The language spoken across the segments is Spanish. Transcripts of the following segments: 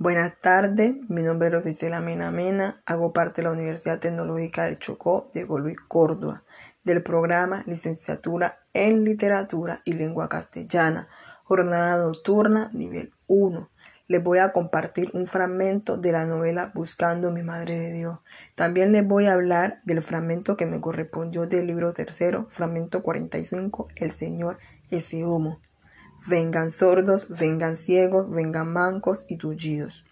Buenas tardes, mi nombre es Rosicela Mena Mena, hago parte de la Universidad Tecnológica del Chocó de Luis Córdoba, del programa Licenciatura en Literatura y Lengua Castellana, jornada nocturna nivel 1. Les voy a compartir un fragmento de la novela Buscando mi Madre de Dios. También les voy a hablar del fragmento que me correspondió del libro tercero, fragmento 45, El Señor ese homo. Vengan sordos, vengan ciegos, vengan mancos y tullidos.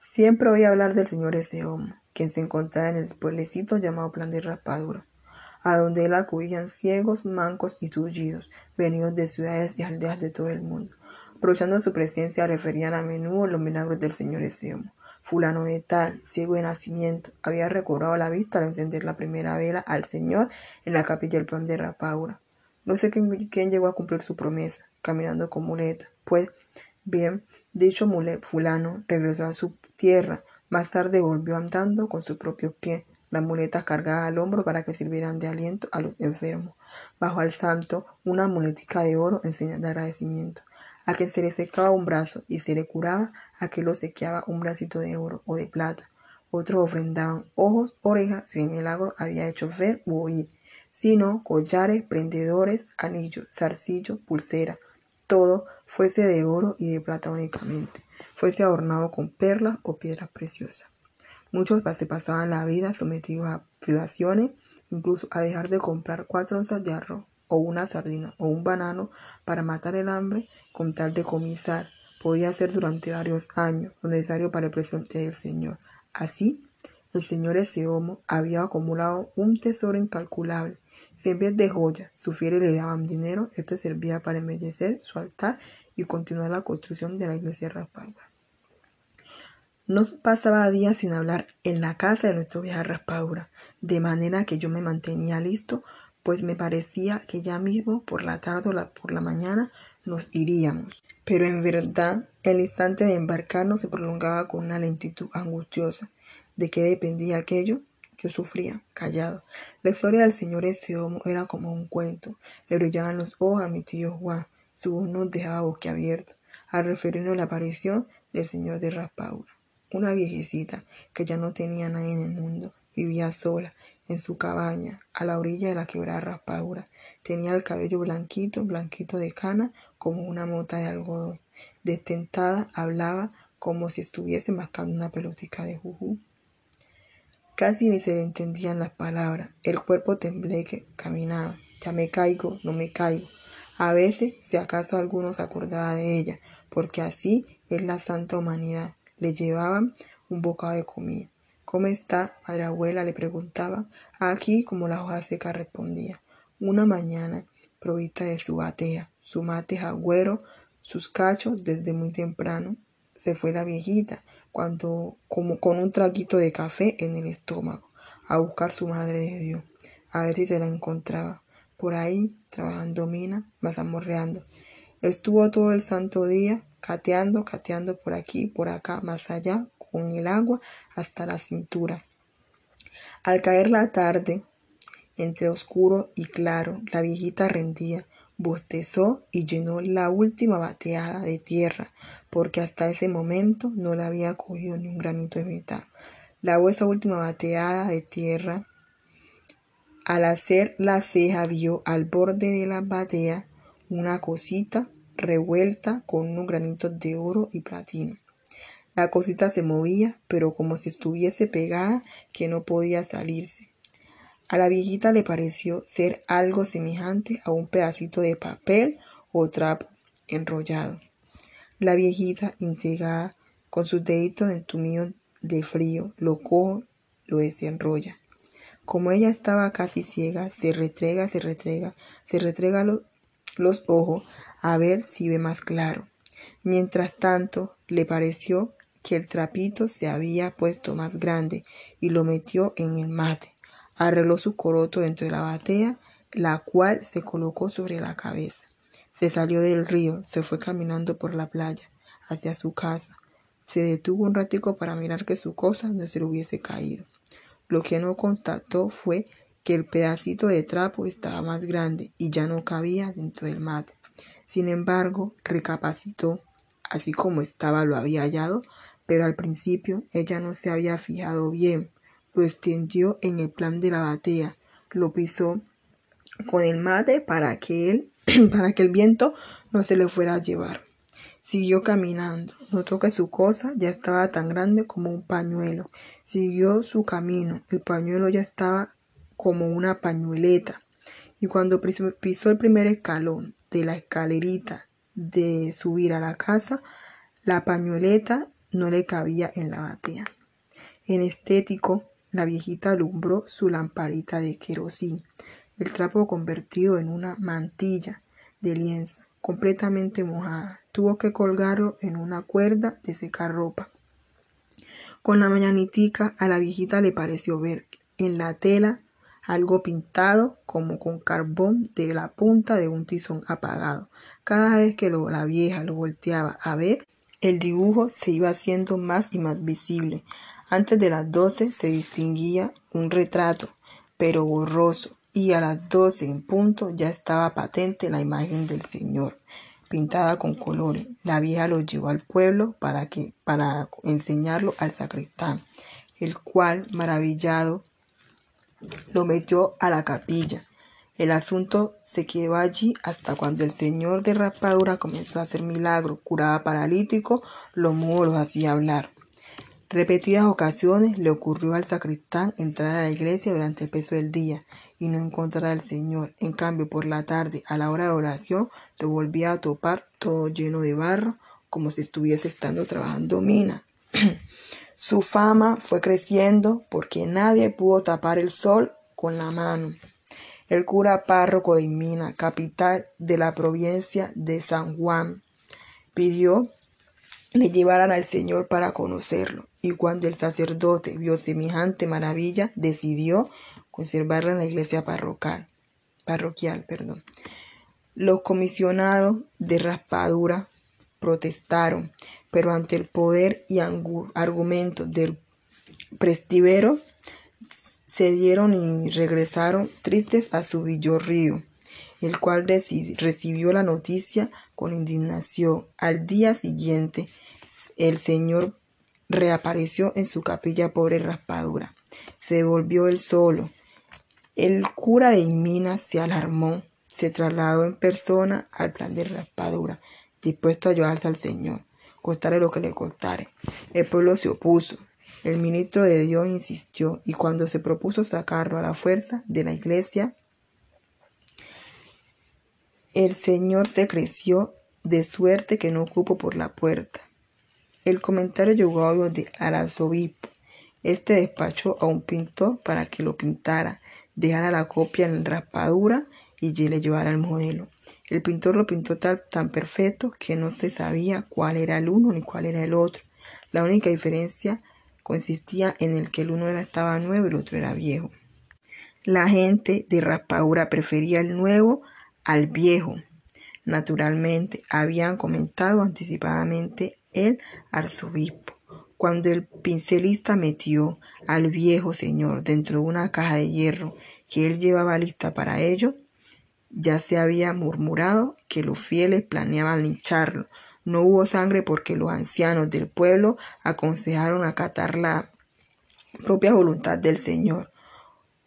Siempre oí hablar del señor Eseomo, quien se encontraba en el pueblecito llamado Plan de Raspadura, a donde él acudían ciegos, mancos y tullidos, venidos de ciudades y aldeas de todo el mundo. Aprovechando su presencia, referían a menudo los milagros del señor Eseomo. Fulano de tal, ciego de nacimiento, había recobrado la vista al encender la primera vela al Señor en la capilla del Plan de Raspadura. No sé quién, llegó a cumplir su promesa, caminando con muleta. Pues bien, dicho mulet fulano regresó a su tierra. Más tarde volvió andando con sus propios pies, las muletas cargadas al hombro para que sirvieran de aliento a los enfermos. Bajo al santo una muletica de oro en señal de agradecimiento. A quien se le secaba un brazo y se le curaba, a quien lo sequeaba un bracito de oro o de plata. Otros ofrendaban ojos, orejas, si el milagro había hecho ver u oír, sino collares, prendedores, anillos, zarcillos, pulsera, todo fuese de oro y de plata únicamente, fuese adornado con perlas o piedras preciosas. Muchos se pasaban la vida sometidos a privaciones, incluso a dejar de comprar cuatro onzas de arroz, o una sardina, o un banano para matar el hambre con tal de comisar. Podía ser durante varios años lo necesario para el presente del Señor. Así, el señor Eseomo había acumulado un tesoro incalculable si en vez de joyas su fieles le daban dinero, esto servía para embellecer su altar y continuar la construcción de la iglesia Raspadura. No pasaba días sin hablar en la casa de nuestro vieja Raspadura, de manera que yo me mantenía listo, pues me parecía que ya mismo por la tarde o por la mañana nos iríamos. Pero en verdad el instante de embarcarnos se prolongaba con una lentitud angustiosa. ¿De qué dependía aquello? Yo sufría, callado. La historia del señor Eseomo era como un cuento. Le brillaban los ojos a mi tío Juan. Su voz nos dejaba boquiabiertos al referirnos la aparición del señor de Raspaura. Una viejecita que ya no tenía nadie en el mundo. Vivía sola, en su cabaña, a la orilla de la quebrada Raspaura. Tenía el cabello blanquito, blanquito de cana, como una mota de algodón. Destentada, hablaba como si estuviese mascando una pelotica de juju. Casi ni se le entendían las palabras. El cuerpo tembleque caminaba. Ya me caigo, no me caigo. A veces, si acaso alguno se acordaba de ella, porque así es la santa humanidad. Le llevaban un bocado de comida. ¿Cómo está, madre abuela? le preguntaba. Aquí, como la hoja seca respondía. Una mañana, provista de su batea, su mate jagüero, sus cachos, desde muy temprano, se fue la viejita, cuando, como con un traguito de café en el estómago, a buscar su madre de Dios, a ver si se la encontraba. Por ahí, trabajando mina, mazamorreando. Estuvo todo el santo día, cateando, cateando por aquí, por acá, más allá, con el agua hasta la cintura. Al caer la tarde, entre oscuro y claro, la viejita rendía, bostezó y llenó la última bateada de tierra, porque hasta ese momento no le había cogido ni un granito de mitad. La esa última bateada de tierra. Al hacer la ceja vio al borde de la batea una cosita revuelta con unos granitos de oro y platino. La cosita se movía, pero como si estuviese pegada, que no podía salirse. A la viejita le pareció ser algo semejante a un pedacito de papel o trapo enrollado. La viejita, intrigada, con sus deditos entumidos de frío, lo coge, lo desenrolla. Como ella estaba casi ciega, se retrega, se retrega, se retrega los ojos a ver si ve más claro. Mientras tanto, le pareció que el trapito se había puesto más grande y lo metió en el mate arregló su coroto dentro de la batea, la cual se colocó sobre la cabeza. Se salió del río, se fue caminando por la playa, hacia su casa. Se detuvo un ratico para mirar que su cosa no se le hubiese caído. Lo que no constató fue que el pedacito de trapo estaba más grande y ya no cabía dentro del mate. Sin embargo, recapacitó, así como estaba lo había hallado, pero al principio ella no se había fijado bien. Lo extendió en el plan de la batea, lo pisó con el mate para que para que el viento no se le fuera a llevar. Siguió caminando. Notó que su cosa ya estaba tan grande como un pañuelo. Siguió su camino. El pañuelo ya estaba como una pañueleta. Y cuando pisó el primer escalón de la escalerita de subir a la casa, la pañueleta no le cabía en la batea. En estético, la viejita alumbró su lamparita de querosín, el trapo convertido en una mantilla de lienzo, completamente mojada. Tuvo que colgarlo en una cuerda de secar ropa. Con la mañanitica a la viejita le pareció ver en la tela algo pintado como con carbón de la punta de un tizón apagado. Cada vez que la vieja lo volteaba a ver, el dibujo se iba haciendo más y más visible. Antes de las doce se distinguía un retrato, pero borroso, y a las doce en punto ya estaba patente la imagen del Señor, pintada con colores. La vieja lo llevó al pueblo para que para enseñarlo al sacristán, el cual, maravillado, lo metió a la capilla. El asunto se quedó allí hasta cuando el señor de raspadura comenzó a hacer milagro, curaba paralítico, los mudos los hacía hablar. Repetidas ocasiones le ocurrió al sacristán entrar a la iglesia durante el peso del día y no encontrar al Señor. En cambio, por la tarde, a la hora de oración, lo volvía a topar todo lleno de barro, como si estuviese estando trabajando mina. Su fama fue creciendo porque nadie pudo tapar el sol con la mano. El cura párroco de Mina, capital de la provincia de San Juan, pidió le llevaran al Señor para conocerlo. Y cuando el sacerdote vio semejante maravilla, decidió conservarla en la iglesia parroquial. parroquial perdón. Los comisionados de raspadura protestaron, pero ante el poder y argumentos del prestivero se dieron y regresaron tristes a su villorrío, el cual recibió la noticia con indignación. Al día siguiente, el señor reapareció en su capilla pobre raspadura. Se volvió él solo. El cura de Inmina se alarmó, se trasladó en persona al plan de raspadura, dispuesto a ayudarse al Señor costare lo que le costare. El pueblo se opuso. El ministro de Dios insistió y cuando se propuso sacarlo a la fuerza de la iglesia, el Señor se creció de suerte que no ocupó por la puerta. El comentario llegó a oídos al arzobispo. Este despachó a un pintor para que lo pintara, dejara la copia en raspadura y le llevara el modelo. El pintor lo pintó tan perfecto que no se sabía cuál era el uno ni cuál era el otro. La única diferencia consistía en el que el uno era, estaba nuevo y el otro era viejo. La gente de Raspadura prefería el nuevo al viejo. Naturalmente, habían comentado anticipadamente el arzobispo. Cuando el pincelista metió al viejo señor dentro de una caja de hierro que él llevaba lista para ello, ya se había murmurado que los fieles planeaban lincharlo. No hubo sangre porque los ancianos del pueblo aconsejaron acatar la propia voluntad del Señor.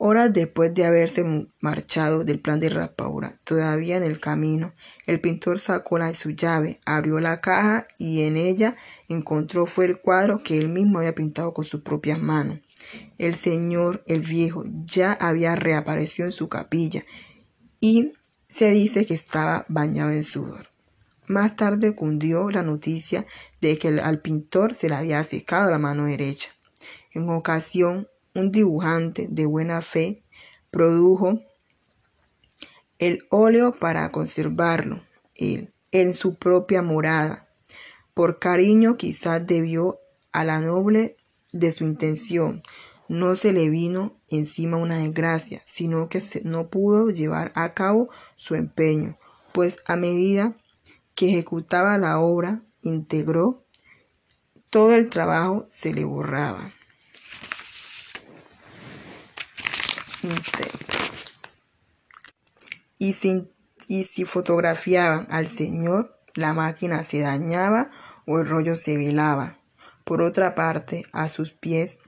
Horas después de haberse marchado del plan de Raspaura, todavía en el camino, el pintor sacó la su llave, abrió la caja y en ella encontró fue el cuadro que él mismo había pintado con sus propias manos. El señor, el viejo, ya había reaparecido en su capilla y se dice que estaba bañado en sudor. Más tarde cundió la noticia de que al pintor se le había secado la mano derecha. En ocasión, un dibujante de buena fe produjo el óleo para conservarlo en su propia morada. Por cariño quizás debió a la noble de su intención no se le vino encima una desgracia, sino que no pudo llevar a cabo su empeño, pues a medida que ejecutaba la obra, integró, todo el trabajo se le borraba. Y, y si fotografiaban al Señor, la máquina se dañaba o el rollo se velaba Por otra parte, a sus pies,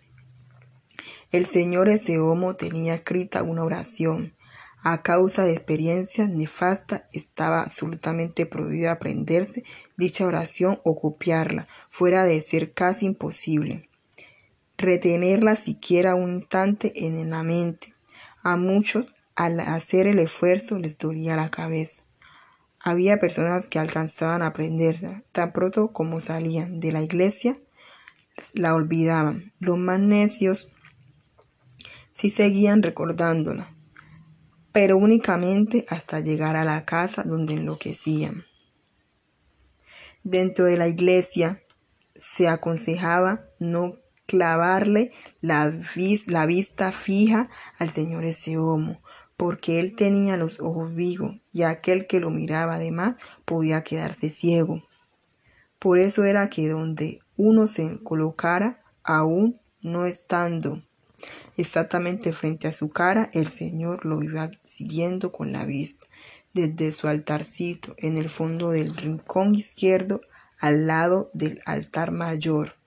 el señor Eseomo tenía escrita una oración. A causa de experiencias nefastas, estaba absolutamente prohibido aprenderse dicha oración o copiarla, fuera de ser casi imposible. Retenerla siquiera un instante en la mente. A muchos, al hacer el esfuerzo, les dolía la cabeza. Había personas que alcanzaban a aprenderla, tan pronto como salían de la iglesia, la olvidaban. Los más necios sí seguían recordándola, pero únicamente hasta llegar a la casa donde enloquecían. Dentro de la iglesia se aconsejaba no clavarle la, vista fija al señor ese homo, porque él tenía los ojos vivos y aquel que lo miraba además podía quedarse ciego. Por eso era que donde uno se colocara, aún no estando exactamente frente a su cara, el Señor lo iba siguiendo con la vista, desde su altarcito en el fondo del rincón izquierdo al lado del altar mayor.